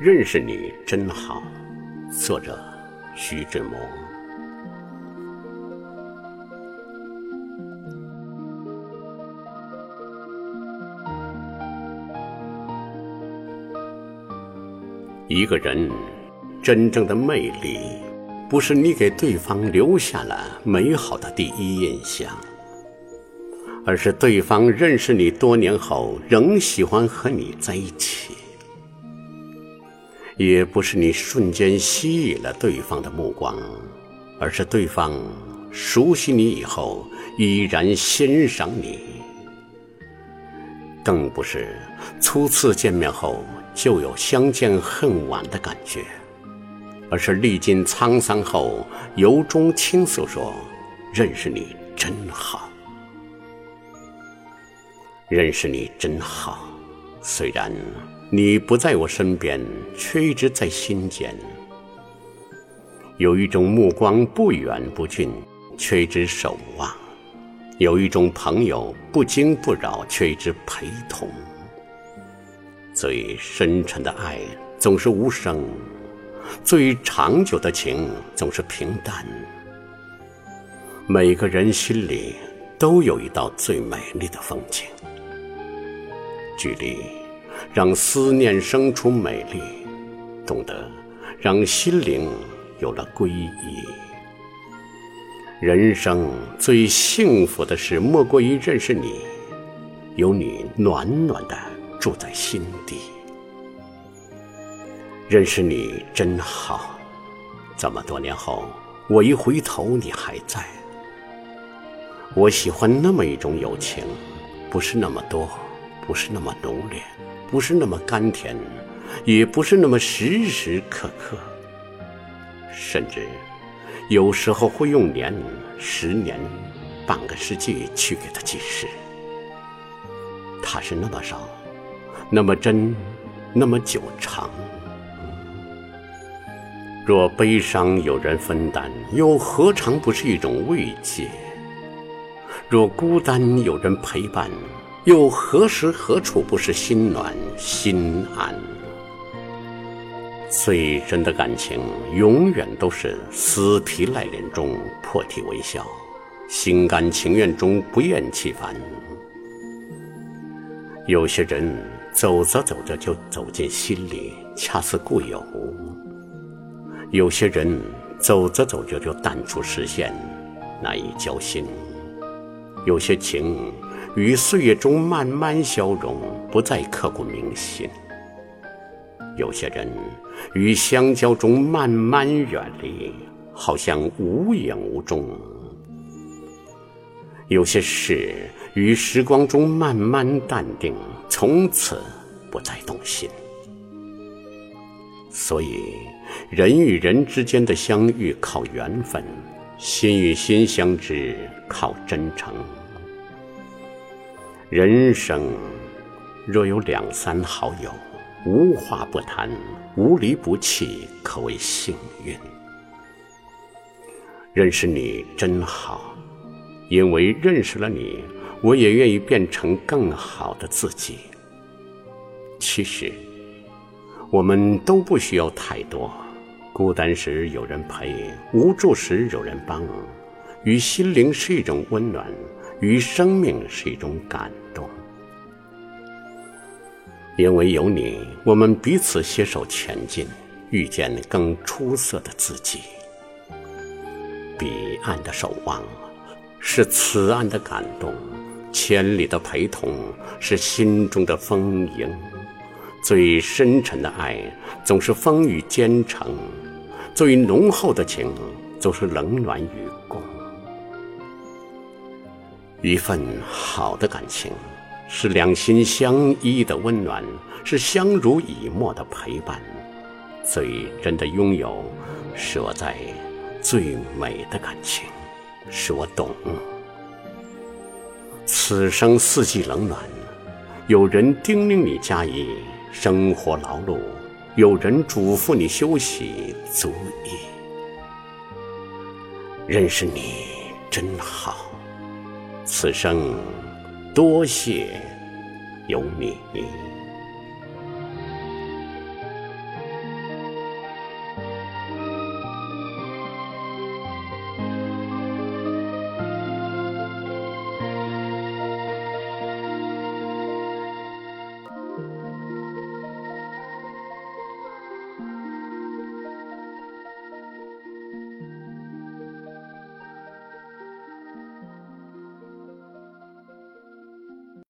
认识你真好。作者：徐志摩。一个人真正的魅力，不是你给对方留下了美好的第一印象，而是对方认识你多年后仍喜欢和你在一起；也不是你瞬间吸引了对方的目光，而是对方熟悉你以后依然欣赏你；更不是初次见面后。就有相见恨晚的感觉，而是历经沧桑后，由衷倾诉说：“认识你真好，认识你真好。虽然你不在我身边，却一直在心间。有一种目光不远不近，却一直守望；有一种朋友不惊不扰，却一直陪同。”最深沉的爱总是无声，最长久的情总是平淡。每个人心里都有一道最美丽的风景，距离让思念生出美丽，懂得让心灵有了归依。人生最幸福的事，莫过于认识你，有你暖暖的。住在心底，认识你真好。这么多年后，我一回头，你还在。我喜欢那么一种友情，不是那么多，不是那么浓烈，不是那么甘甜，也不是那么时时刻刻。甚至有时候会用年、十年、半个世纪去给他计时。他是那么少。那么真，那么久长。若悲伤有人分担，又何尝不是一种慰藉？若孤单有人陪伴，又何时何处不是心暖心安？最真的感情，永远都是死皮赖脸中破涕为笑，心甘情愿中不厌其烦。有些人。走着走着就走进心里，恰似故友；有些人走着走着就淡出视线，难以交心；有些情于岁月中慢慢消融，不再刻骨铭心；有些人于相交中慢慢远离，好像无影无踪；有些事于时光中慢慢淡定。从此不再动心，所以人与人之间的相遇靠缘分，心与心相知靠真诚。人生若有两三好友，无话不谈，无离不弃，可谓幸运。认识你真好，因为认识了你。我也愿意变成更好的自己。其实，我们都不需要太多。孤单时有人陪，无助时有人帮，与心灵是一种温暖，与生命是一种感动。因为有你，我们彼此携手前进，遇见更出色的自己。彼岸的守望，是此岸的感动。千里的陪同是心中的丰盈，最深沉的爱总是风雨兼程，最浓厚的情总是冷暖与共。一份好的感情，是两心相依的温暖，是相濡以沫的陪伴。最真的拥有，是我在最美的感情，是我懂。此生四季冷暖，有人叮咛你加衣生活劳碌，有人嘱咐你休息足矣。认识你真好，此生多谢有你。